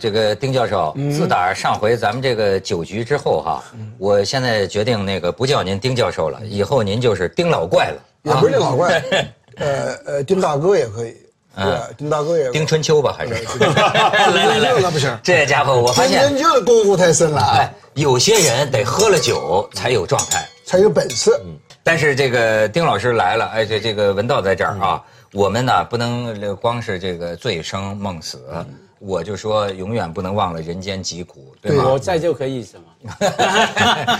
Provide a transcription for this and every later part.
这个丁教授，自打上回咱们这个酒局之后哈，我现在决定那个不叫您丁教授了，以后您就是丁老怪了。也不是丁老怪，呃呃，丁大哥也可以，对，丁大哥也。丁春秋吧，还是？来来 来，那不行。这家伙，我发现研究的功夫太深了。哎，有些人得喝了酒才有状态，才有本事。但是这个丁老师来了，哎，这这个文道在这儿啊，我们呢不能光是这个醉生梦死。我就说，永远不能忘了人间疾苦，对吗？我在就可以什么？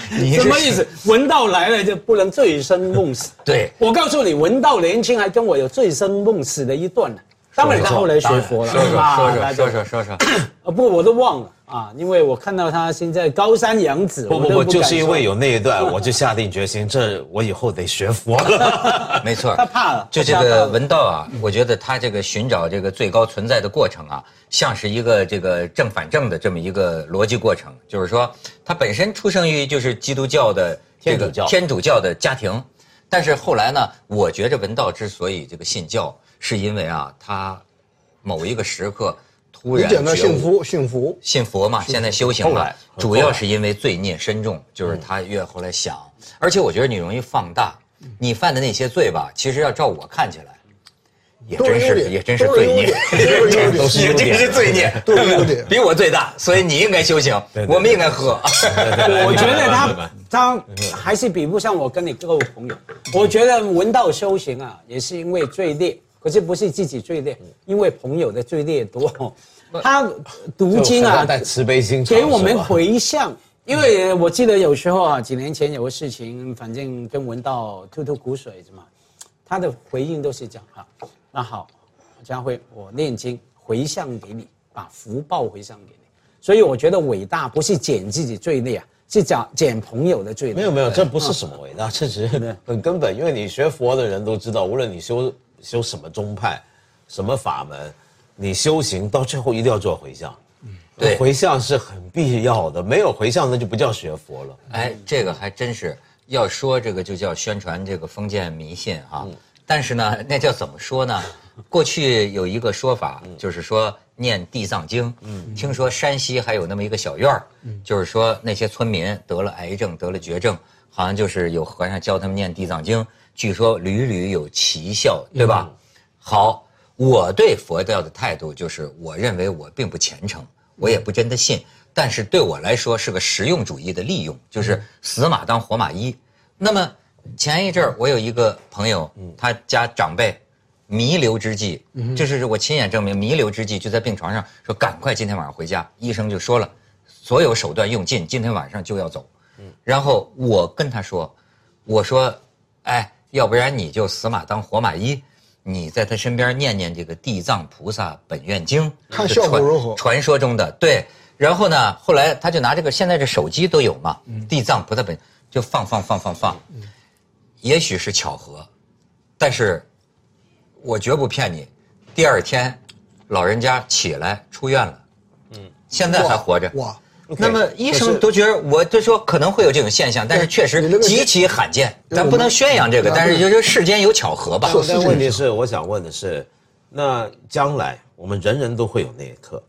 什么意思？文道来了就不能醉生梦死？对，我告诉你，文道年轻还跟我有醉生梦死的一段呢。当然是后来学佛了，说说说说说说说说。呃，不我都忘了啊，因为我看到他现在高山仰止。不不不，就是因为有那一段，我就 下定决心，这我以后得学佛了。没错，他怕了。就这个文道啊，我觉得他这个寻找这个最高存在的过程啊，像是一个这个正反正的这么一个逻辑过程，就是说他本身出生于就是基督教的天主教天主教的家庭，但是后来呢，我觉着文道之所以这个信教。是因为啊，他某一个时刻。突然觉得幸福，幸福，信佛嘛？现在修行了，主要是因为罪孽深重，就是他越后来想，而且我觉得你容易放大，你犯的那些罪吧，其实要照我看起来，也真是也真是罪孽，也真是罪孽，比我最大，所以你应该修行，我们应该喝。我觉得他他还是比不上我跟你各位朋友，我觉得闻道修行啊，也是因为罪孽。可是不是自己罪孽，因为朋友的罪孽多。他读经啊，带慈悲心，给我们回向。因为我记得有时候啊，几年前有个事情，反正跟文道吐吐苦水是吗？他的回应都是讲哈，那好，家辉，我念经回向给你，把福报回向给你。所以我觉得伟大不是减自己罪孽啊，是讲减朋友的罪孽。没有没有，这不是什么伟大，这只是很根本。因为你学佛的人都知道，无论你修。修什么宗派，什么法门，你修行到最后一定要做回向，对，回向是很必要的，没有回向那就不叫学佛了。哎，这个还真是要说这个就叫宣传这个封建迷信哈。但是呢，那叫怎么说呢？过去有一个说法，就是说念地藏经。嗯，听说山西还有那么一个小院儿，就是说那些村民得了癌症、得了绝症，好像就是有和尚教他们念地藏经。据说屡屡有奇效，对吧？好，我对佛教的态度就是，我认为我并不虔诚，我也不真的信，但是对我来说是个实用主义的利用，就是死马当活马医。那么前一阵儿，我有一个朋友，他家长辈弥留之际，就是我亲眼证明弥留之际就在病床上说：“赶快今天晚上回家。”医生就说了，所有手段用尽，今天晚上就要走。然后我跟他说：“我说，哎。”要不然你就死马当活马医，你在他身边念念这个《地藏菩萨本愿经》，看效果如何？传说中的。对，然后呢，后来他就拿这个，现在这手机都有嘛，《地藏菩萨本》就放放放放放，也许是巧合，但是我绝不骗你，第二天老人家起来出院了，嗯，现在还活着。哇。那么医生都觉得，我就说可能会有这种现象，但是确实极其罕见。咱不能宣扬这个，但是就是世间有巧合吧。但问题是，我想问的是，那将来我们人人都会有那一刻。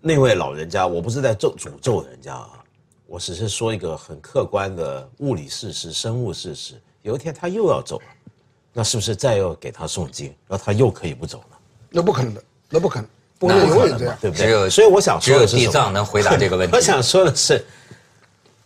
那位老人家，我不是在咒诅咒人家啊，我只是说一个很客观的物理事实、生物事实。有一天他又要走了，那是不是再要给他诵经，然后他又可以不走了？那不可能的，那不可能。不能永远这样，对不对？只有，所以我想说的是，地藏能回答这个问题。我想说的是，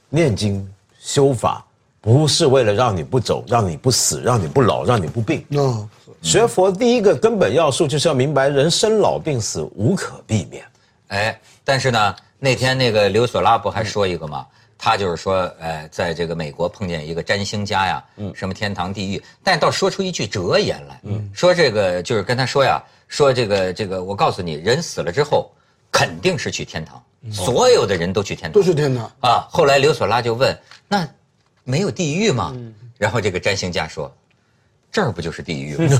念经修法不是为了让你不走，让你不死，让你不老，让你不病。哦，学佛第一个根本要素就是要明白人生老病死无可避免。哎，但是呢，那天那个刘索拉不还说一个吗？他就是说，哎，在这个美国碰见一个占星家呀，嗯，什么天堂地狱，但倒说出一句哲言来，嗯，说这个就是跟他说呀。说这个这个，我告诉你，人死了之后，肯定是去天堂。所有的人都去天堂，都是天堂。啊。后来刘索拉就问：“那没有地狱吗？”然后这个占星家说：“这儿不就是地狱吗？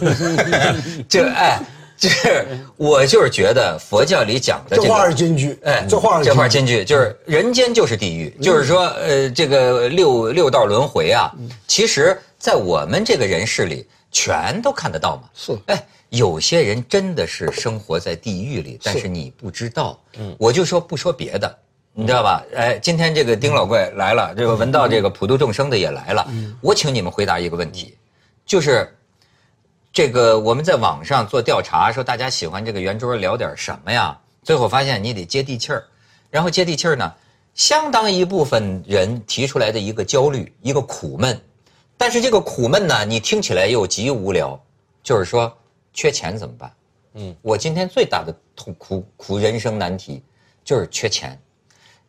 ”这哎，就是我就是觉得佛教里讲的这话这个是金句，哎，这话是这话金句就是人间就是地狱，就是说，呃，这个六六道轮回啊，其实，在我们这个人世里，全都看得到嘛。是哎，有些人真的是生活在地狱里，但是你不知道。嗯，我就说不说别的，你知道吧？哎，今天这个丁老怪来了，这个闻道这个普度众生的也来了，我请你们回答一个问题，就是。这个我们在网上做调查，说大家喜欢这个圆桌聊点什么呀？最后发现你得接地气儿，然后接地气儿呢，相当一部分人提出来的一个焦虑，一个苦闷，但是这个苦闷呢，你听起来又极无聊，就是说缺钱怎么办？嗯，我今天最大的痛苦苦人生难题就是缺钱。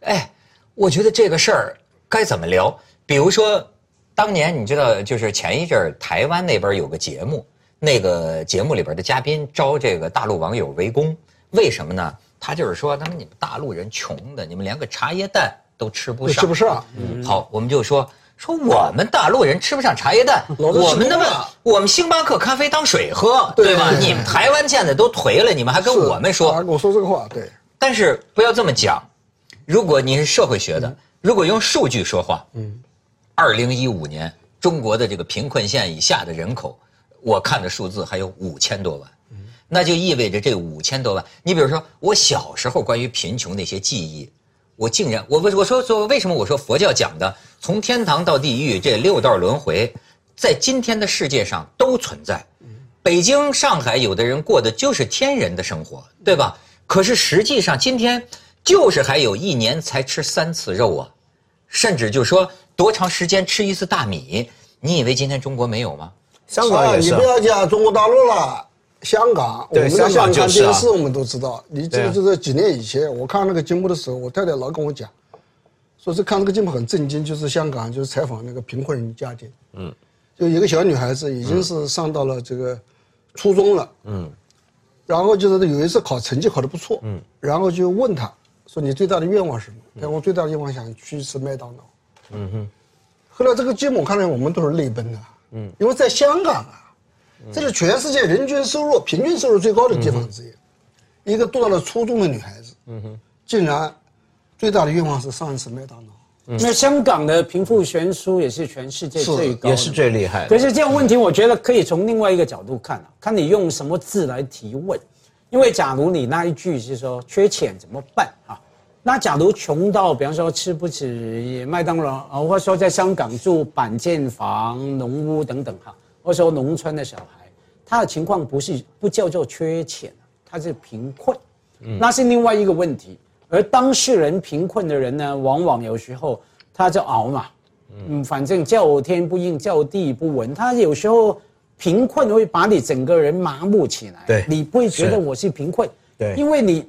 哎，我觉得这个事儿该怎么聊？比如说，当年你知道，就是前一阵儿台湾那边有个节目，那个节目里边的嘉宾招这个大陆网友围攻，为什么呢？他就是说，他们你们大陆人穷的，你们连个茶叶蛋都吃不上，都吃不上。好，我们就说说我们大陆人吃不上茶叶蛋，我们那么我们星巴克咖啡当水喝，对对吧？你们台湾现在都颓了，你们还跟我们说。我说这个话，对，但是不要这么讲。如果你是社会学的，如果用数据说话，嗯，二零一五年中国的这个贫困线以下的人口，我看的数字还有五千多万，那就意味着这五千多万，你比如说我小时候关于贫穷那些记忆，我竟然我我我说说为什么我说佛教讲的从天堂到地狱这六道轮回，在今天的世界上都存在。北京、上海有的人过的就是天人的生活，对吧？可是实际上今天就是还有一年才吃三次肉啊，甚至就说多长时间吃一次大米？你以为今天中国没有吗？香港也是啊啊你不。要讲中国大陆了，香港，我们在香港看电视，我们都知道。你这个就是几年以前，我看那个节目的时候，我太太老跟我讲，说是看这个节目很震惊，就是香港就是采访那个贫困人家庭，嗯，就一个小女孩子已经是上到了这个初中了，嗯，然后就是有一次考成绩考得不错，嗯，然后就问她说你最大的愿望是什么？她说我最大的愿望想去吃麦当劳，嗯哼。后来这个节目看来我们都是泪奔的，嗯，因为在香港啊，这是全世界人均收入平均收入最高的地方之一，一个读到了初中的女孩子，嗯哼，竟然最大的愿望是上一次麦当劳，那香港的贫富悬殊也是全世界最高的，也是最厉害的可是这样问题，我觉得可以从另外一个角度看啊，看你用什么字来提问。因为假如你那一句是说缺钱怎么办啊？那假如穷到，比方说吃不起麦当劳啊，或者说在香港住板间房、农屋等等哈，或者说农村的小孩，他的情况不是不叫做缺钱，他是贫困，那是另外一个问题。而当事人贫困的人呢，往往有时候他就熬嘛，嗯，反正叫天不应，叫地不闻。他有时候贫困会把你整个人麻木起来，对。你不会觉得我是贫困，对。因为你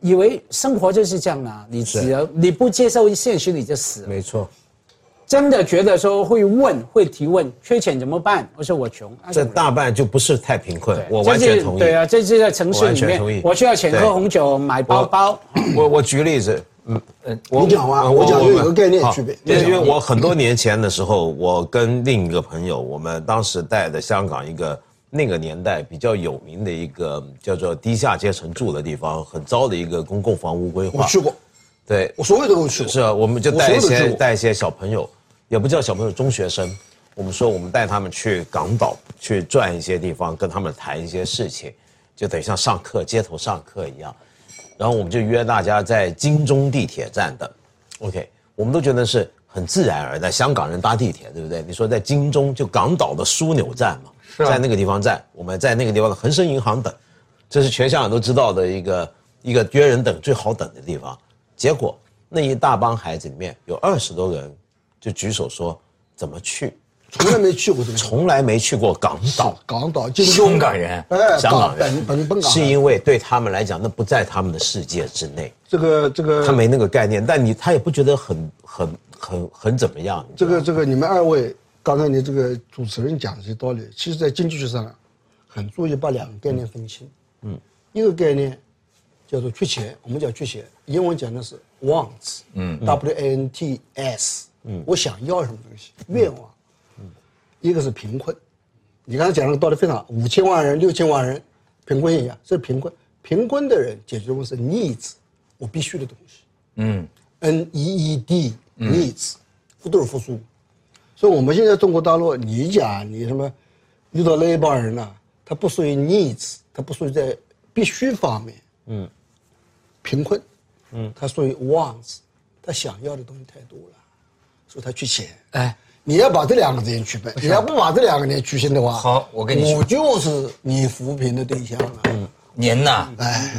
以为生活就是这样啊，你只要你不接受现实，你就死了。没错，真的觉得说会问会提问，缺钱怎么办？我说我穷，这大半就不是太贫困，我完全同意。对啊，这是在城市里我同意。面，我需要钱喝红酒、买包包。我我举例子，嗯嗯，你讲啊我讲就有个概念区别因为因为我很多年前的时候，我跟另一个朋友，我们当时带的香港一个那个年代比较有名的一个叫做低下阶层住的地方，很糟的一个公共房屋规划。我去过，对，我所有的都去过，是啊，我们就带一些带一些小朋友，也不叫小朋友，中学生。我们说我们带他们去港岛去转一些地方，跟他们谈一些事情，就等于像上课街头上课一样。然后我们就约大家在金钟地铁站等，OK，我们都觉得是很自然而然。香港人搭地铁，对不对？你说在金钟就港岛的枢纽站嘛，是啊在那个地方站，我们在那个地方的恒生银行等，这是全香港都知道的一个一个约人等最好等的地方。结果那一大帮孩子里面有二十多个人就举手说怎么去，从来没去过这个从来没去过港岛。港岛、京中香港人哎，香港人。本本本港是因为对他们来讲，那不在他们的世界之内，这个这个。他没那个概念。但你他也不觉得很很很很怎么样。这个这个，你们二位刚才你这个主持人讲的这些道理，其实在经济学上很注意把两个概念分清。嗯，一个概念叫做缺钱，我们叫缺钱，英文讲的是 wants，嗯，W A N T S，嗯，我想要什么东西，愿望，嗯，一个是贫困，你刚才讲的道理非常好，五千万人、六千万人，贫困现象，这是贫困，贫困的人解决问题是 needs，我必须的东西，嗯，N E E D needs，都是复苏，所以我们现在中国大陆，你讲你什么遇到那一帮人呢、他不属于 needs，他不属于在必须方面，嗯，贫困，嗯，他属于 wants，他想要的东西太多了，所以他缺钱。哎，你要把这两个之间区分，你要不把这两个人区分的话，好我跟你说我就是你扶贫的对象了，嗯，您呐，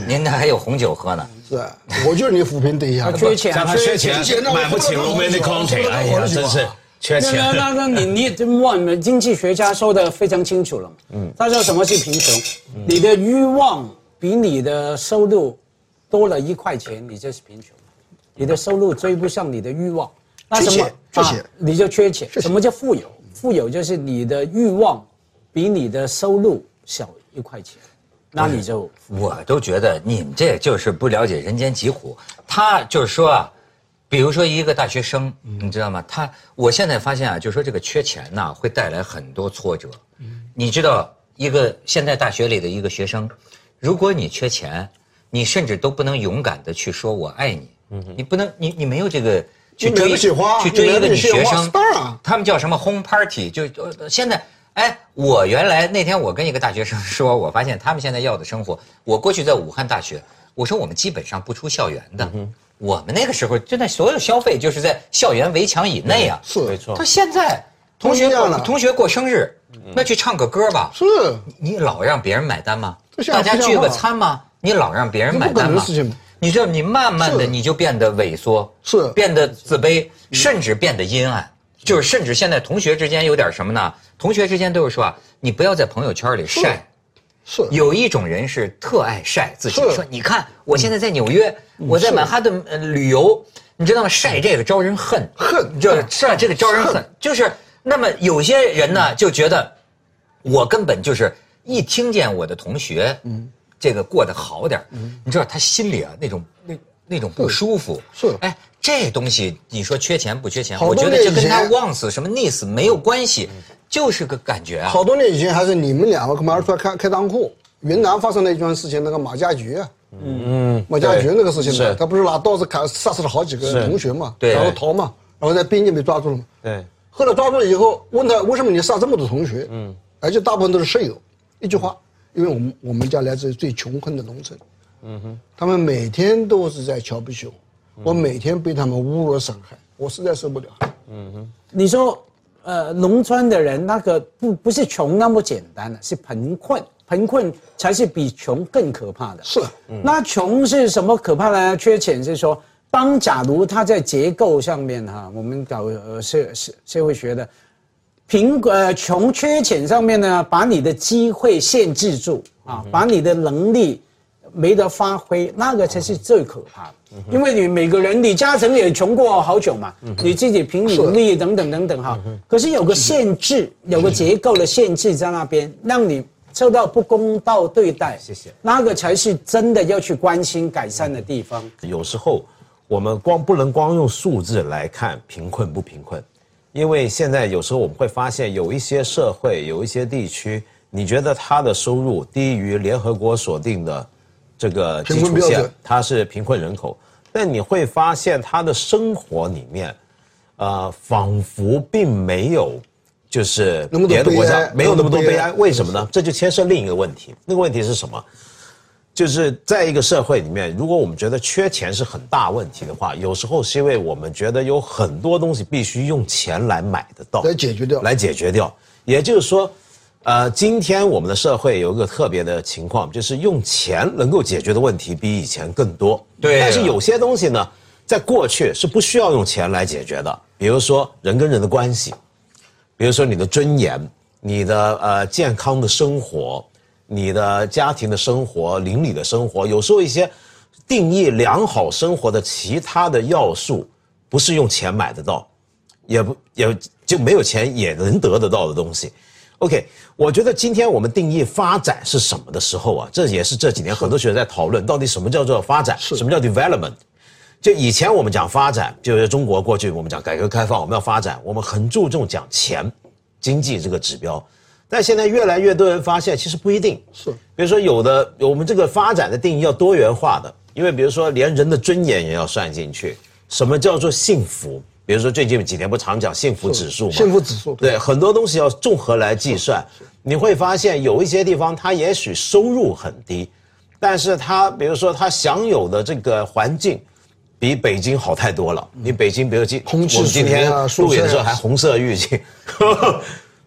您那还有红酒喝呢。是吧？我就是你扶贫对象 他。缺钱他缺钱缺钱，买不起 romantic content，哎呀，真是缺那钱。那那你你这万经济学家说的非常清楚了嘛？嗯，他说什么是贫穷？你的欲望比你的收入多了一块钱，你就是贫穷。你的收入追不上你的欲望，缺钱缺钱啊你就缺钱。什么叫富有？富有就是你的欲望比你的收入小一块钱，那你就我都觉得你们这就是不了解人间疾苦。他就是说啊，比如说一个大学生，你知道吗？他我现在发现啊，就是说这个缺钱呐、会带来很多挫折。嗯你知道，一个现在大学里的一个学生，如果你缺钱，你甚至都不能勇敢的去说我爱你。你不能，你你没有这个去追不起花去追一个女学生他们叫什么 home party？就呃现在，哎，我原来那天我跟一个大学生说，我发现他们现在要的生活，我过去在武汉大学，我说我们基本上不出校园的，我们那个时候真的所有消费就是在校园围墙以内啊。是没错他现在同学过同学过生日，那去唱个歌吧，是，你老让别人买单吗大家聚个餐吗？你老让别人买这不可单吗能的事情吗？你知道，你慢慢的你就变得萎缩，是变得自卑，甚至变得阴暗。就是甚至现在同学之间有点什么呢？同学之间都是说啊，你不要在朋友圈里晒。是，有一种人是特爱晒自己，说你看我现在在纽约，我在曼哈顿呃旅游，你知道吗？晒这个招人恨，恨这晒这个招人恨恨。就是那么有些人呢就觉得，我根本就是一听见我的同学，嗯，这个过得好点儿你知道他心里啊那种那那种不舒服。是哎，这东西你说缺钱不缺钱？好多我觉得这跟他年以前 wants 什么 needs 没有关系，就是个感觉啊。好多年以前还是你们两个干嘛出来开开裆裤？云南发生了一桩事情，那个马家驹啊，嗯，马家爵那个事情呢，他不是拿刀子砍杀死了好几个同学嘛，对然后逃嘛，然后在边境被抓住了嘛。对，后来抓住了以后，问他为什么你杀这么多同学？嗯，而且大部分都是舍友。一句话，因为我们我们家来自于最穷困的农村，嗯哼，他们每天都是在瞧不起我，我每天被他们侮辱伤害，我实在受不了。嗯哼你说，呃，农村的人那个不不是穷那么简单的，是贫困，贫困才是比穷更可怕的。是，那穷是什么可怕呢？缺钱是说，当假如他在结构上面哈，我们搞呃社社社会学的，贫呃穷缺钱上面呢，把你的机会限制住啊，把你的能力没得发挥，那个才是最可怕的。因为你每个人，李嘉诚也穷过好久嘛，你自己凭努力等等等等哈。可是有个限制，有个结构的限制在那边，让你受到不公道对待。谢谢那个才是真的要去关心改善的地方。有时候我们光不能光用数字来看贫困不贫困，因为现在有时候我们会发现有一些社会有一些地区，你觉得他的收入低于联合国所定的这个基础线他是贫困人口，但你会发现他的生活里面，呃，仿佛并没有。就是别的国家没有那么多悲哀，为什么呢？这就牵涉另一个问题。那个问题是什么？就是在一个社会里面，如果我们觉得缺钱是很大问题的话，有时候是因为我们觉得有很多东西必须用钱来买得到，来解决掉来解决掉。也就是说，呃，今天我们的社会有一个特别的情况，就是用钱能够解决的问题比以前更多。对但是有些东西呢，在过去是不需要用钱来解决的，比如说人跟人的关系，比如说你的尊严、你的呃健康的生活、你的家庭的生活、邻里的生活，有时候一些定义良好生活的其他的要素，不是用钱买得到，也不也就没有钱也能得得到的东西。OK，我觉得今天我们定义发展是什么的时候啊，这也是这几年很多学者在讨论，到底什么叫做发展，什么叫 development。就以前我们讲发展，就是中国过去我们讲改革开放，我们要发展，我们很注重讲钱、经济这个指标。但现在越来越多人发现，其实不一定是。比如说，有的我们这个发展的定义要多元化的，因为比如说连人的尊严也要算进去。什么叫做幸福？比如说最近几年不常讲幸福指数吗？幸福指数对很多东西要综合来计算。你会发现有一些地方它也许收入很低，但是它比如说它享有的这个环境。比北京好太多了。你北京，比如今空气我们今天录影的时候还红色预警。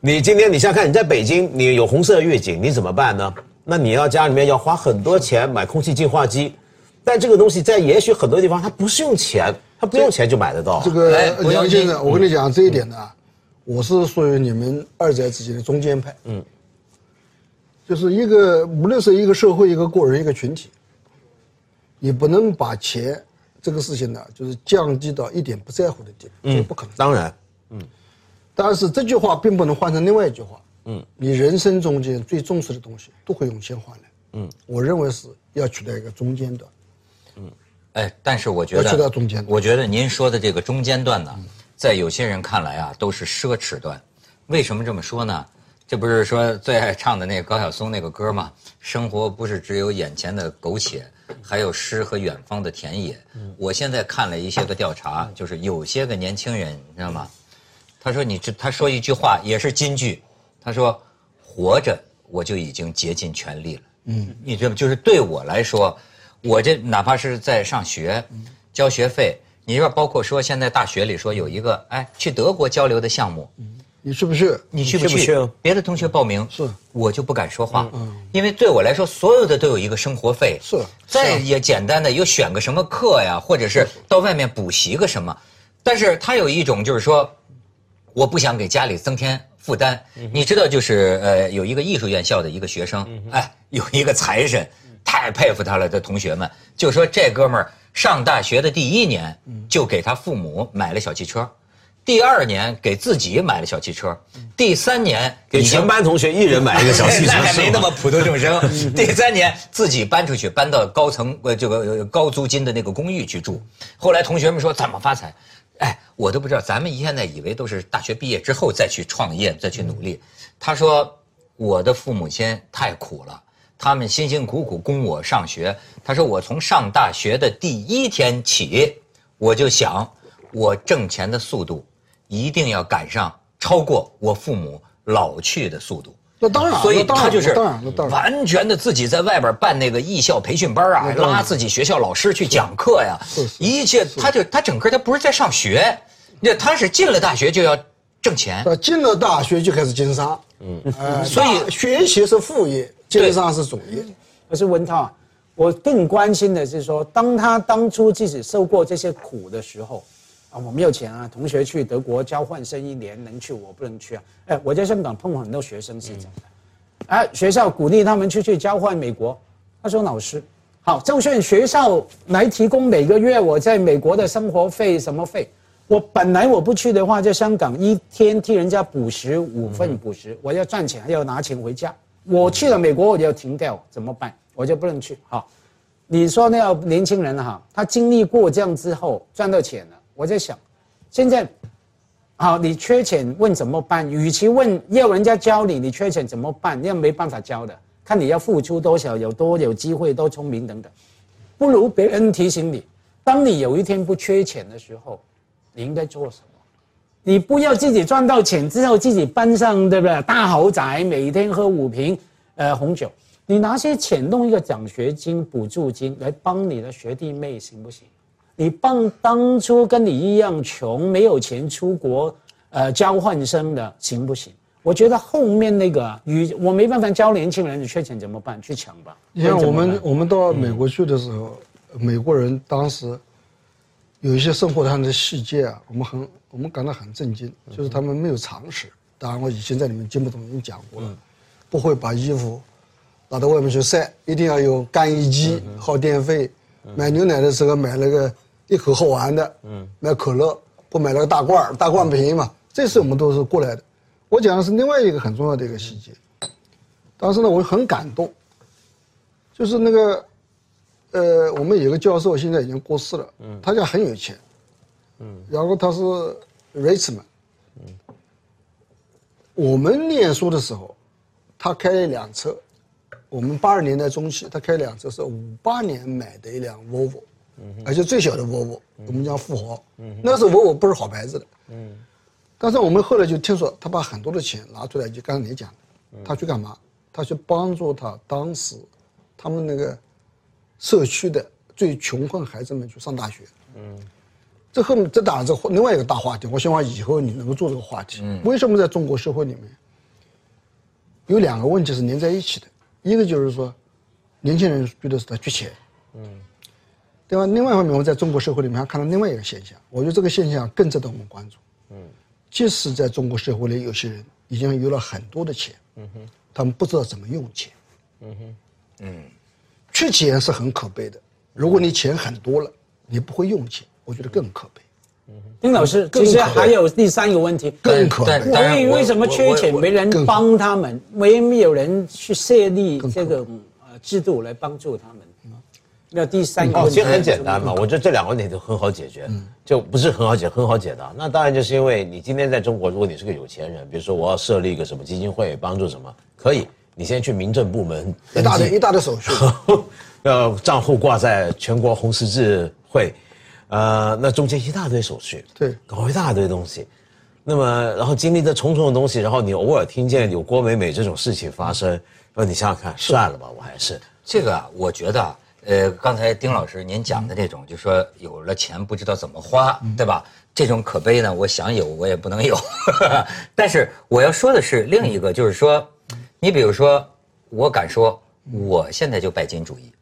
你今天你想想看，你在北京，你有红色预警，你怎么办呢？那你要家里面要花很多钱买空气净化机，但这个东西在也许很多地方它不是用钱，它不用钱就买得到。这个杨先生，我跟你讲这一点呢，我是属于你们二者之间的中间派。嗯，就是一个无论是一个社会、一个个人、一个群体，你不能把钱。这个事情呢，就是降低到一点不在乎的地步，这不可能。当然，嗯，但是这句话并不能换成另外一句话，嗯，你人生中间最重视的东西都会用钱换来，嗯，我认为是要取得一个中间段，嗯，哎，但是我觉得要取到中间，我觉得您说的这个中间段呢，在有些人看来啊，都是奢侈段。为什么这么说呢？这不是说最爱唱的那个高晓松那个歌吗？生活不是只有眼前的苟且。还有诗和远方的田野。嗯我现在看了一些个调查，就是有些个年轻人，你知道吗？他说：“你这，他说一句话也是金句。他说，活着我就已经竭尽全力了。嗯，你知道吗？就是对我来说，我这哪怕是在上学，交学费，你说包括说现在大学里说有一个哎去德国交流的项目。”你去不去？你去不去？别的同学报名，是，我就不敢说话，嗯，因为对我来说，所有的都有一个生活费，是，再也简单的又选个什么课呀，或者是到外面补习个什么，但是他有一种就是说，我不想给家里增添负担。你知道，就是呃，有一个艺术院校的一个学生，哎，有一个财神，太佩服他了的同学们，就说这哥们儿上大学的第一年，就给他父母买了小汽车。第二年给自己买了小汽车，第三年给全班同学一人买一个小汽车，那 还没那么普度众生。第三年自己搬出去，搬到高层呃这个高租金的那个公寓去住。后来同学们说怎么发财？哎，我都不知道。咱们现在以为都是大学毕业之后再去创业，再去努力。他说我的父母亲太苦了，他们辛辛苦苦供我上学。他说我从上大学的第一天起，我就想我挣钱的速度。一定要赶上超过我父母老去的速度。那当然，所以他就是当然，完全的自己在外边办那个艺校培训班啊，拉自己学校老师去讲课呀，一切他就他整个他不是在上学，那他是进了大学就要挣钱。进了大学就开始经商，嗯，所以学习是副业，经商是主业。可是文涛，我更关心的是说，当他当初自己受过这些苦的时候。啊，我没有钱啊！同学去德国交换生一年，能去我不能去啊！哎，我在香港碰过很多学生是这样的，哎，学校鼓励他们出去交换美国。他说：“老师，好，就算学校来提供每个月我在美国的生活费什么费，我本来我不去的话，在香港一天替人家补习五份补习，我要赚钱还要拿钱回家。我去了美国我就要停掉，怎么办？我就不能去。好，你说那个年轻人哈，他经历过这样之后赚到钱了。”我在想，现在，好，你缺钱问怎么办？与其问要人家教你，你缺钱怎么办？那没办法教的，看你要付出多少，有多有机会，多聪明等等，不如别人提醒你，当你有一天不缺钱的时候，你应该做什么？你不要自己赚到钱之后自己搬上对不对？大豪宅，每天喝五瓶呃红酒，你拿些钱弄一个奖学金、补助金来帮你的学弟妹，行不行？你帮当初跟你一样穷，没有钱出国，呃，交换生的行不行？我觉得后面那个，与我没办法教年轻人，你缺钱怎么办？去抢吧。你像我们我们到美国去的时候，美国人当时有一些生活上的细节啊，我们很我们感到很震惊，就是他们没有常识。当然，我以前在里面节目中已经讲过了，不会把衣服拿到外面去晒，一定要有干衣机，耗电费。买牛奶的时候买了个。一口喝完的，嗯，买可乐不买那个大罐大罐便宜嘛？这次我们都是过来的，我讲的是另外一个很重要的一个细节。当时呢，我很感动，就是那个，呃，我们有个教授现在已经过世了，嗯，他家很有钱，嗯，然后他是 richman，嗯，我们念书的时候，他开了一辆车，我们八十年代中期，他开辆车是五八年买的一辆 Volvo，嗯，而且最小的 Volvo，我们讲富豪，嗯，那时候 Volvo 不是好牌子的，嗯，但是我们后来就听说他把很多的钱拿出来，就刚才你讲的，他去干嘛？他去帮助他当时他们那个社区的最穷困孩子们去上大学。嗯，这后面这当然是另外一个大话题。我希望以后你能够做这个话题。嗯，为什么在中国社会里面有两个问题是连在一起的？一个就是说，年轻人觉得是他缺钱。嗯，对吧？另外一方面，我们在中国社会里面还看到另外一个现象，我觉得这个现象更值得我们关注。嗯，即使在中国社会里，有些人已经有了很多的钱。嗯哼。他们不知道怎么用钱，嗯哼，嗯，缺钱是很可悲的。如果你钱很多了，你不会用钱，我觉得更可悲。丁老师，其实还有第三个问题，更可悲。为为什么缺钱没人帮他们？为没有人去设立这个呃制度来帮助他们？那第三个，其实很简单嘛。我觉得这两个问题都很好解决，就不是很好解，很好解答。那当然就是因为你今天在中国，如果你是个有钱人，比如说我要设立一个什么基金会，帮助什么，可以，你先去民政部门一大堆一大堆手续，要账户挂在全国红十字会，呃，那中间一大堆手续，对，搞一大堆东西，那么然后经历这重重的东西，然后你偶尔听见有郭美美这种事情发生，那你想想看，算了吧，我还是这个啊，我觉得。呃，刚才丁老师您讲的这种，就说有了钱不知道怎么花，对吧？这种可悲呢，我想有我也不能有。但是我要说的是另一个，就是说，你比如说，我敢说，我现在就拜金主义。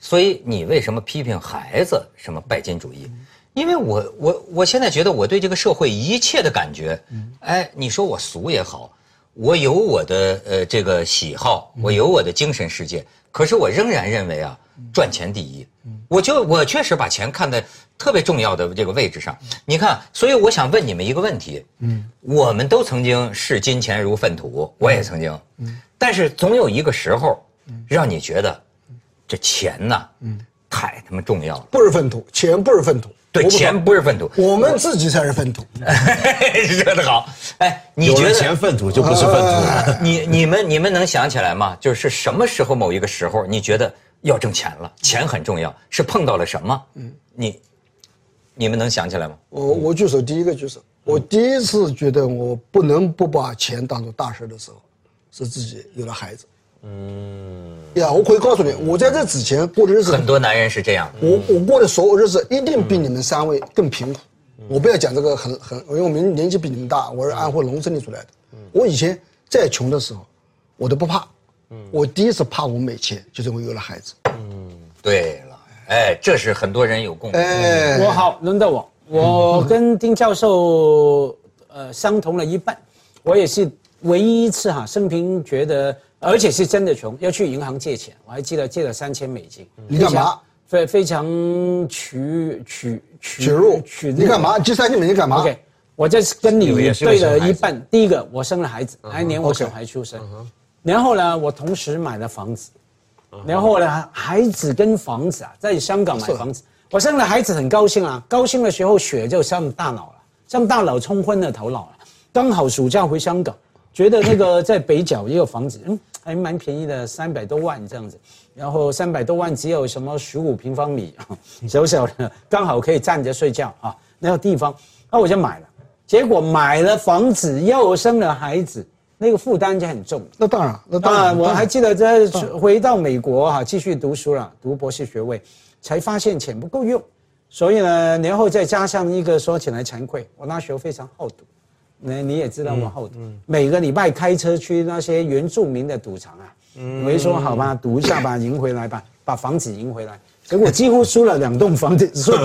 所以你为什么批评孩子什么拜金主义？因为我我我现在觉得我对这个社会一切的感觉，哎，你说我俗也好，我有我的呃这个喜好，我有我的精神世界，可是我仍然认为啊。赚钱第一，我就我确实把钱看在特别重要的这个位置上。你看，所以我想问你们一个问题：嗯，我们都曾经视金钱如粪土，我也曾经，嗯，但是总有一个时候，让你觉得这钱呐，嗯，太他妈重要了。不是粪土，钱不是粪土，对，钱不是粪土，我们自己才是粪土。说得好，哎，你觉得钱粪土就不是粪土？你你们你们能想起来吗？就是什么时候某一个时候，你觉得？要挣钱了，钱很重要。是碰到了什么？嗯，你，你们能想起来吗？我我举手，第一个举手。我第一次觉得我不能不把钱当做大事的时候，是自己有了孩子。嗯，呀，我可以告诉你，我在这之前过的日子，很多男人是这样。我我过的所有日子一定比你们三位更贫苦。我不要讲这个很很，因为我们年纪比你们大，我是安徽农村里出来的。我以前再穷的时候，我都不怕。我第一次怕我没钱，就是我有了孩子。嗯，对了，哎，这是很多人有共鸣。哎，我好，轮到我，我跟丁教授呃相同了一半，我也是唯一一次哈，生平觉得，而且是真的穷，要去银行借钱，我还记得借了三千美金。你干嘛？非非常取取取入取。你干嘛？借三千美金干嘛？OK，我这是跟你对了一半。第一个，我生了孩子，来年我小孩出生。然后呢，我同时买了房子，然后呢，孩子跟房子啊，在香港买房子，我生了孩子很高兴啊，高兴的时候血就上大脑了，上大脑冲昏了头脑了。刚好暑假回香港，觉得那个在北角也有房子，嗯，还蛮便宜的，三百多万这样子。然后三百多万只有什么十五平方米，小小的，刚好可以站着睡觉啊，那个地方，那我就买了。结果买了房子又生了孩子。那个负担就很重。那当然，那当然，我还记得在回到美国哈，继续读书了，读博士学位，才发现钱不够用，所以呢，然后再加上一个说起来惭愧，我那时候非常好赌，那你也知道我好赌，每个礼拜开车去那些原住民的赌场啊，我一说好吧，赌一下吧，赢回来吧，把房子赢回来，结果几乎输了两栋房子，所以，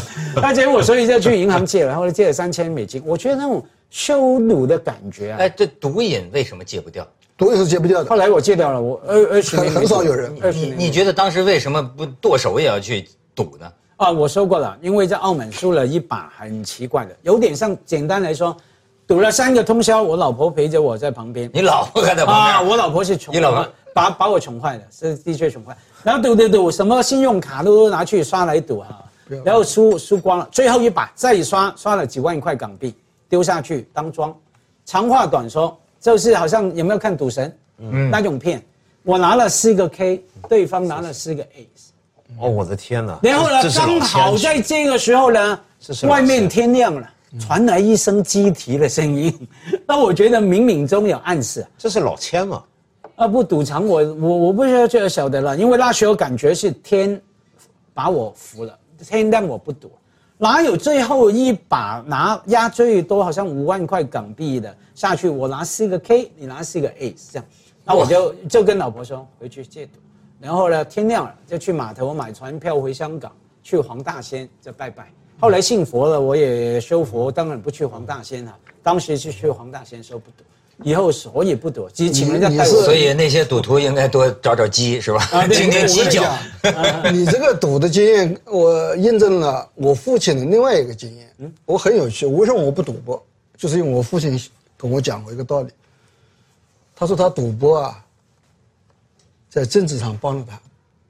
那结果所以就去银行借了，然后借了三千美金，我觉得那种。羞辱的感觉啊！哎，这毒瘾为什么戒不掉？毒瘾是戒不掉的。后来我戒掉了，我二二十年很少有人。你你觉得当时为什么不剁手也要去赌呢？啊，我说过了，因为在澳门输了一把很奇怪的，有点像简单来说，赌了三个通宵，我老婆陪着我在旁边。你老婆还在旁边啊，我老婆是穷，你老婆把把我穷坏了，是的确穷坏。然后赌赌赌，什么信用卡都拿去刷来赌啊，然后输输光了，最后一把再刷刷了几万块港币丢下去当庄。长话短说，就是好像有没有看赌神？嗯，那种片，我拿了四个 K，对方拿了四个 A。哦，我的天哪！然后呢，刚好在这个时候呢，外面天亮了，传来一声鸡啼的声音，那我觉得冥冥中有暗示。这是老千嘛？啊，不赌场，我我我不知道晓得了，因为那时候感觉是天把我服了，天让我不赌，哪有最后一把拿压最多好像五万块港币的下去，我拿四个 K，你拿四个 A 这样，那我就就跟老婆说回去戒赌。然后呢，天亮了就去码头买船票回香港，去黄大仙就拜拜。后来信佛了，我也修佛，当然不去黄大仙了。当时是去黄大仙说不赌，以后所以不赌，只请人家带我。所以那些赌徒应该多找找鸡，是吧？今天鸡叫。你这个赌的经验，我印证了我父亲的另外一个经验。嗯，我很有趣，为什么我不赌博？就是因为我父亲跟我讲过一个道理。他说他赌博啊。在政治上帮了他，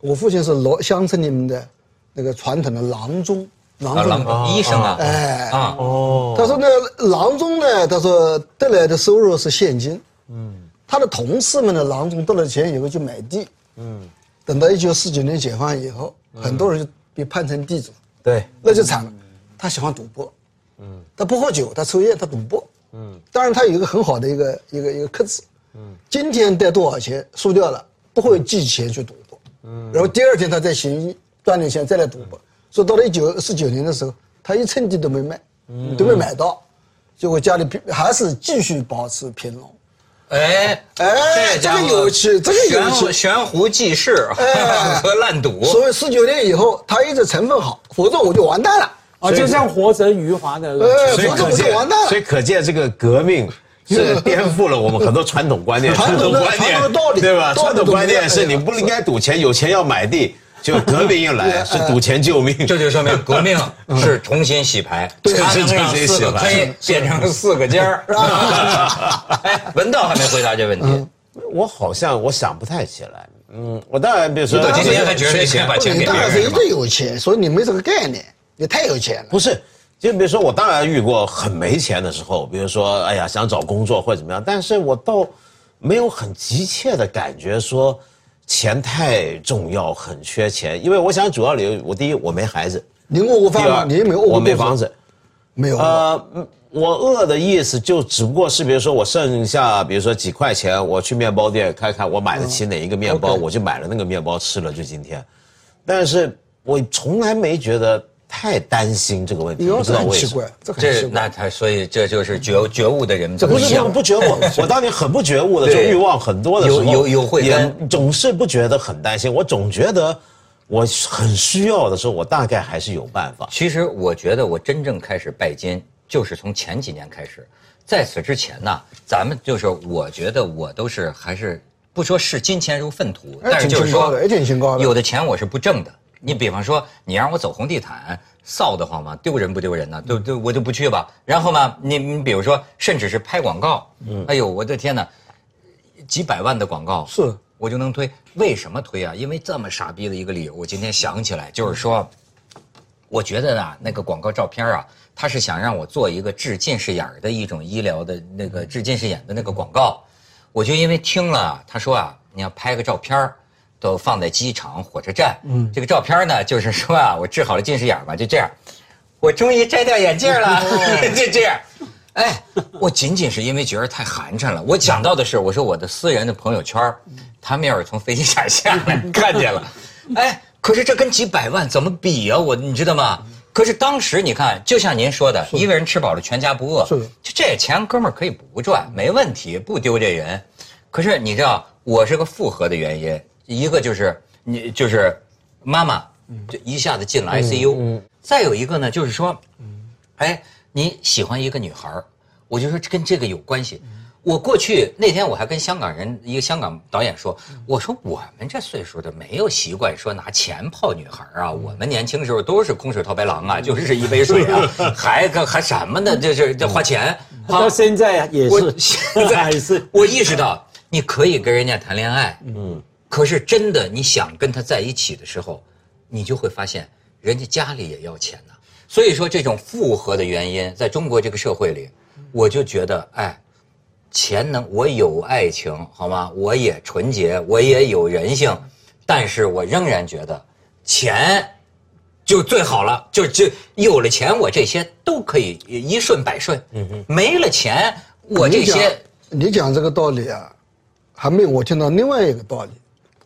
我父亲是罗乡村里面的那个传统的郎中，郎中。医生啊，哎。啊。哦，他说那郎中呢，他说得来的收入是现金，嗯，他的同事们的郎中得了钱以后就买地，嗯，等到一九四九年解放以后，很多人就被判成地主，对，那就惨了。他喜欢赌博，嗯，他不喝酒，他抽烟，他赌博，嗯，当然他有一个很好的一个一个一个克制，嗯，今天带多少钱输掉了。不会寄钱去赌博，嗯，然后第二天他再行医赚点钱再来赌博，所以到了一九四九年的时候，他一寸地都没卖，都没买到，结果家里还是继续保持贫农。哎哎，这个有趣，这个有趣，悬壶济世 和烂赌。所以四九年以后，他一直成分好，否则我就完蛋了啊！就像活着余华的，否则我就完蛋了。所以可见这个革命。是颠覆了我们很多传统观念，传统观念对吧？传统观念是你不应该赌钱，有钱要买地。就革命一来，是赌钱救命，这就说明革命 是重新洗牌，他能让四个黑变成四个尖儿。哎，文道还没回答这问题，我好像我想不太起来。嗯，我当然比如说，今天还觉得钱把钱给别人，你有钱，所以你没这个概念，你太有钱了。不是。就比如说，我当然遇过很没钱的时候，比如说，哎呀，想找工作或者怎么样，但是我倒没有很急切的感觉说钱太重要，很缺钱。因为我想主要理由，我第一我没孩子，你饿过饭吗？你没饿过我没房子，没有。呃，我饿的意思就只不过是，比如说我剩下，比如说几块钱，我去面包店看看我买得起哪一个面包，我就买了那个面包吃了，就今天。但是我从来没觉得。太担心这个问题，不知道为什么。这那他所以这就是觉觉悟的人，这不是不觉悟。我当年很不觉悟的，就欲望很多的时候，有有有会也总是不觉得很担心。我总觉得我很需要的时候，我大概还是有办法。其实我觉得我真正开始拜金，就是从前几年开始。在此之前呢，咱们就是我觉得我都是还是不说视金钱如粪土，但是就是说有的钱我是不挣的。你比方说，你让我走红地毯，臊得慌吗？丢人不丢人呢？对对，我就不去吧。然后呢，你你比如说，甚至是拍广告，嗯，哎呦，我的天哪，几百万的广告，是，我就能推。为什么推啊？因为这么傻逼的一个理由，我今天想起来，就是说，我觉得呢，那个广告照片啊，他是想让我做一个治近视眼的一种医疗的那个治近视眼的那个广告，我就因为听了他说啊，你要拍个照片都放在机场、火车站。嗯，这个照片呢，就是说啊，我治好了近视眼嘛，就这样。我终于摘掉眼镜了，就这样。哎，我仅仅是因为觉得太寒碜了。我想到的是，我说我的私人的朋友圈，他们要是从飞机上下来 看见了，哎，可是这跟几百万怎么比啊？我你知道吗？可是当时你看，就像您说的，一个人吃饱了全家不饿。是就这钱，哥们儿可以不赚，没问题，不丢这人。可是你知道，我是个复合的原因。一个就是你就是妈妈，就一下子进了 ICU。再有一个呢，就是说，哎，你喜欢一个女孩我就说跟这个有关系。我过去那天我还跟香港人一个香港导演说，我说我们这岁数的没有习惯说拿钱泡女孩啊，我们年轻时候都是空手套白狼啊，就是一杯水啊，还还什么呢？这是这花钱。到现在也是，现在还是。我意识到，你可以跟人家谈恋爱，嗯，可是真的你想跟他在一起的时候，你就会发现人家家里也要钱呐。所以说这种复合的原因，在中国这个社会里，我就觉得，哎，钱能，我有爱情，好吗？我也纯洁，我也有人性，但是我仍然觉得钱就最好了，就就有了钱，我这些都可以一顺百顺。嗯嗯，没了钱，我这些你讲这个道理啊，还没有我听到另外一个道理，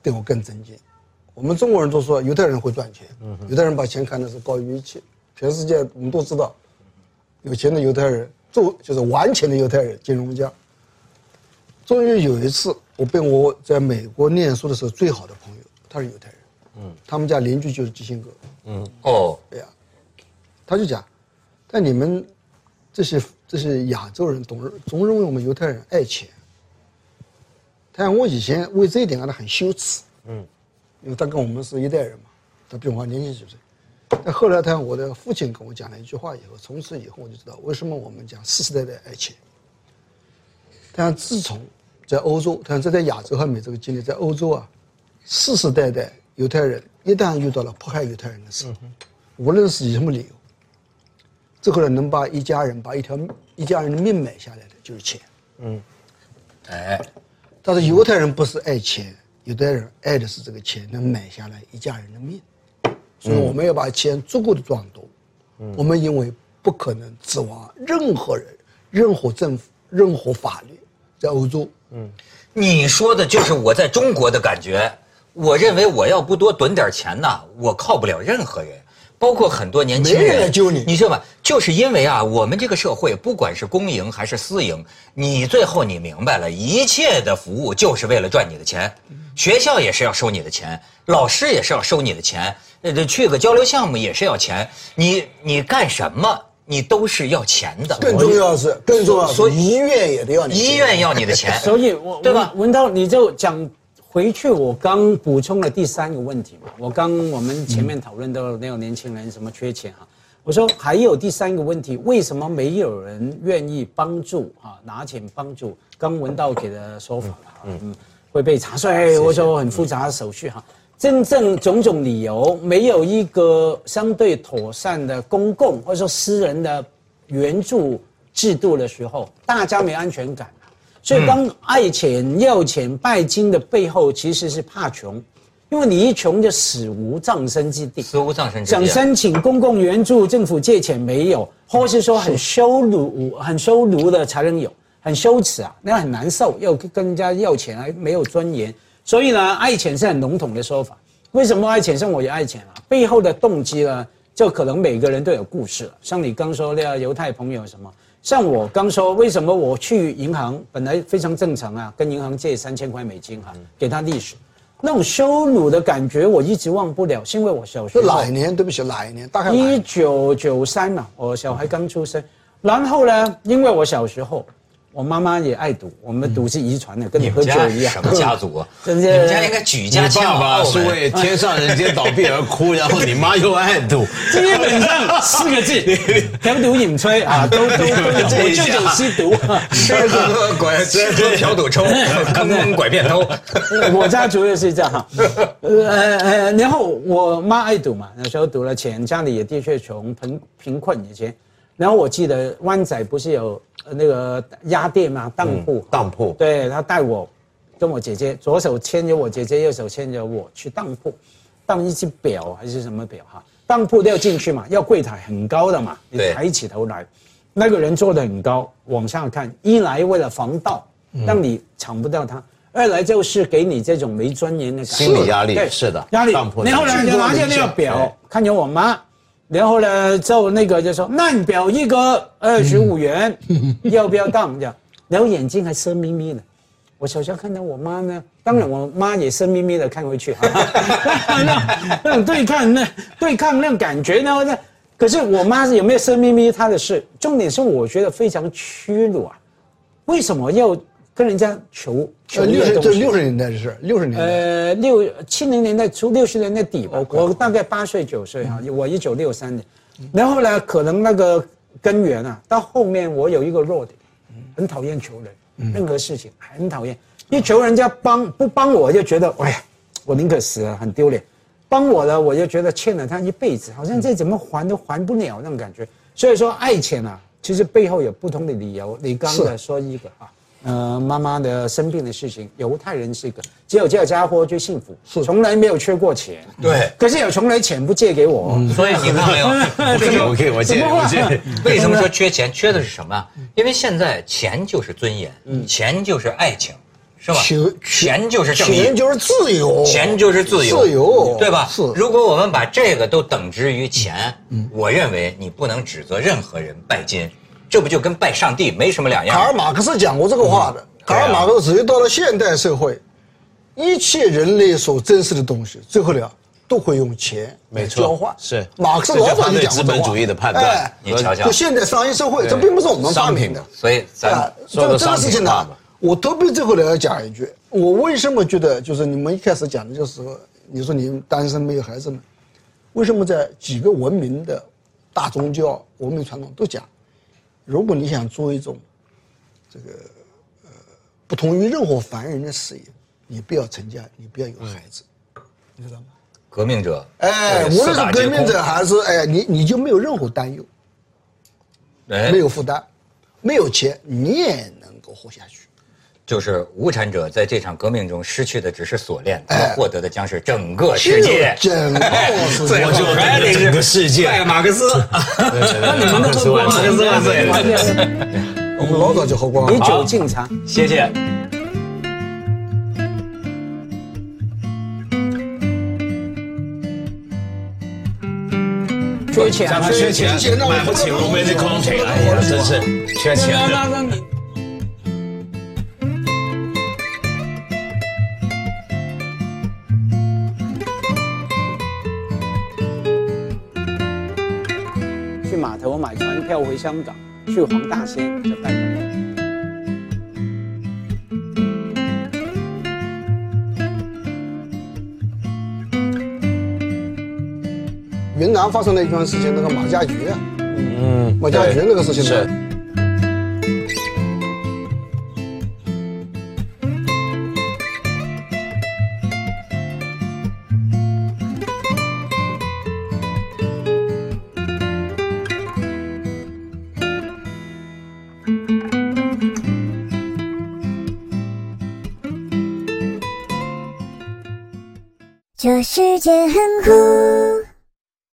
对我更尊敬。我们中国人都说犹太人会赚钱，犹太人把钱看的是高于一切。全世界我们都知道，有钱的犹太人，做就是玩钱的犹太人，金融家。终于有一次，我被我在美国念书的时候最好的朋友，他是犹太人，嗯，他们家邻居就是基辛格，嗯哦，对呀，他就讲，但你们这些这些亚洲人总总认为我们犹太人爱钱。他讲我以前为这一点感到很羞耻，嗯，因为他跟我们是一代人嘛，他比我还年轻几岁。但后来他我的父亲跟我讲了一句话以后，从此以后我就知道为什么我们讲世世代代爱钱。但自从在欧洲，但这在亚洲和美洲的经历，在欧洲啊，世世代代犹太人一旦遇到了迫害犹太人的事，无论是以什么理由，这个人能把一家人把一条一家人的命买下来的就是钱。嗯哎，但是犹太人不是爱钱，犹太人爱的是这个钱能买下来一家人的命，所以我们要把钱足够的赚多。我们因为不可能指望任何人、任何政府、任何法律，在欧洲，你说的就是我在中国的感觉。我认为我要不多囤点钱呐，我靠不了任何人，包括很多年轻人。没人来救你你知道吗？就是因为啊，我们这个社会，不管是公营还是私营，你最后你明白了，一切的服务就是为了赚你的钱。学校也是要收你的钱，老师也是要收你的钱，呃，这去个交流项目也是要钱。你你干什么，你都是要钱的。更重要的是，更重要的所以是医院也得要你钱。医院要你的钱，所以我对吧文文涛你就讲回去，我刚补充了第三个问题嘛。我刚我们前面讨论到那个年轻人什么缺钱哈，我说还有第三个问题，为什么没有人愿意帮助啊？拿钱帮助？刚文道给的说法嗯，嗯，会被查税，或者说很复杂的手续哈。真正种种理由，没有一个相对妥善的公共或者说私人的援助制度的时候，大家没安全感。所以，当爱钱、要钱、拜金的背后，其实是怕穷，因为你一穷就死无葬身之地。死无葬身之想。申请公共援助，政府借钱没有，或是说很羞辱、很羞辱的才能有，很羞耻啊，那很难受，要跟人家要钱还没有尊严。所以呢，爱钱是很笼统的说法。为什么爱钱？像我也爱钱啊，背后的动机呢，就可能每个人都有故事了。像你刚说那个犹太朋友什么，像我刚说，为什么我去银行本来非常正常啊，跟银行借三千块美金哈、给他利息，那种羞辱的感觉我一直忘不了，是因为我小学哪一年？对不起，哪一年？大概哪一九九三嘛，我小孩刚出生，然后呢，因为我小时候，我妈妈也爱赌，我们赌是遗传的，跟你喝酒一样。什么家族啊？真你们家应该举你家爸爸是为为天上人间倒闭而哭，然后 你妈又爱赌，基本上四个字，嫖赌饮吹啊，都都。我舅舅吸毒，吃喝拐吃喝嫖赌抽，坑蒙拐骗偷。我家族也是这样哈。呃呃，然后我妈爱赌嘛，那时候赌了钱，家里也的确穷，贫贫困以前。然后我记得湾仔不是有呃那个鸭店嘛，当铺，当铺对他带我跟我姐姐，左手牵着我姐姐，右手牵着我去当铺，当一只表还是什么表哈？当铺都要进去嘛，要柜台很高的嘛，你抬起头来，那个人坐得很高，往下看，一来为了防盗，让你抢不到他。二来就是给你这种没尊严的感觉，心理压力对是的压力当铺。然后呢，就拿着那个表看着我妈，然后呢，就那个就说烂表一个二十五元，要不要当这样？然后眼睛还色眯眯的。我小时候看到我妈呢，当然我妈也色眯眯的看回去，那那种对抗那对抗那种感觉呢，那可是我妈有没有色眯眯她的事，重点是我觉得非常屈辱啊！为什么要跟人家求求呃，六这个东西？十这六十年代的事，六十年代。呃，六七零年代初，六十年代底吧，我大概八岁九岁哈，我一九六三年，然后呢，可能那个根源啊，到后面我有一个弱点，很讨厌求人，任何事情很讨厌。一求人家帮不帮我，就觉得哎呀，我宁可死了，很丢脸。帮我了，我就觉得欠了他一辈子，好像这怎么还都还不了那种感觉。所以说，爱钱啊，其实背后有不同的理由。你刚才说一个啊，呃，妈妈的生病的事情，犹太人是一个，只有这个家伙最幸福，是从来没有缺过钱。对，可是有从来钱不借给我，所以你看没有？我可以，我可以，我借，我借。为什么说缺钱？缺的是什么？因为现在钱就是尊严，钱就是爱情。是吧？钱钱就是正义，钱就是自由，钱就是自由，自由，对吧？是。如果我们把这个都等值于钱，我认为你不能指责任何人拜金，这不就跟拜上帝没什么两样？卡尔马克思讲过这个话的。卡尔马克思只有到了现代社会，一切人类所珍视的东西，最后了都会用钱来交换。是。马克思老早就讲过资本主义的判断。你瞧瞧，就现代商业社会，这并不是我们发明的。所以，咱这个这个事情呢？我特别最后来要讲一句，我为什么觉得就是你们一开始讲的就是你说你单身没有孩子呢？为什么在几个文明的大宗教、文明传统都讲，如果你想做一种这个呃不同于任何凡人的事业，你不要成家，你不要有孩子，你知道吗？革命者，哎，无论是革命者还是哎，你你就没有任何担忧，哎，没有负担，没有钱，你也能够活下去。就是无产者在这场革命中失去的只是锁链，他获得的将是整个世界。整个世界，我就还得整个世界。拜马克思，那你们都喝马克思万岁！我们老早就喝光了。以酒敬茶，谢谢。缺钱，缺钱，买不起路边的空调，哎呀，真是缺钱。买船票回香港，去黄大仙的拜访。云南发生了一桩事情，那个马家爵，嗯，马家爵那个事情是。世界很酷。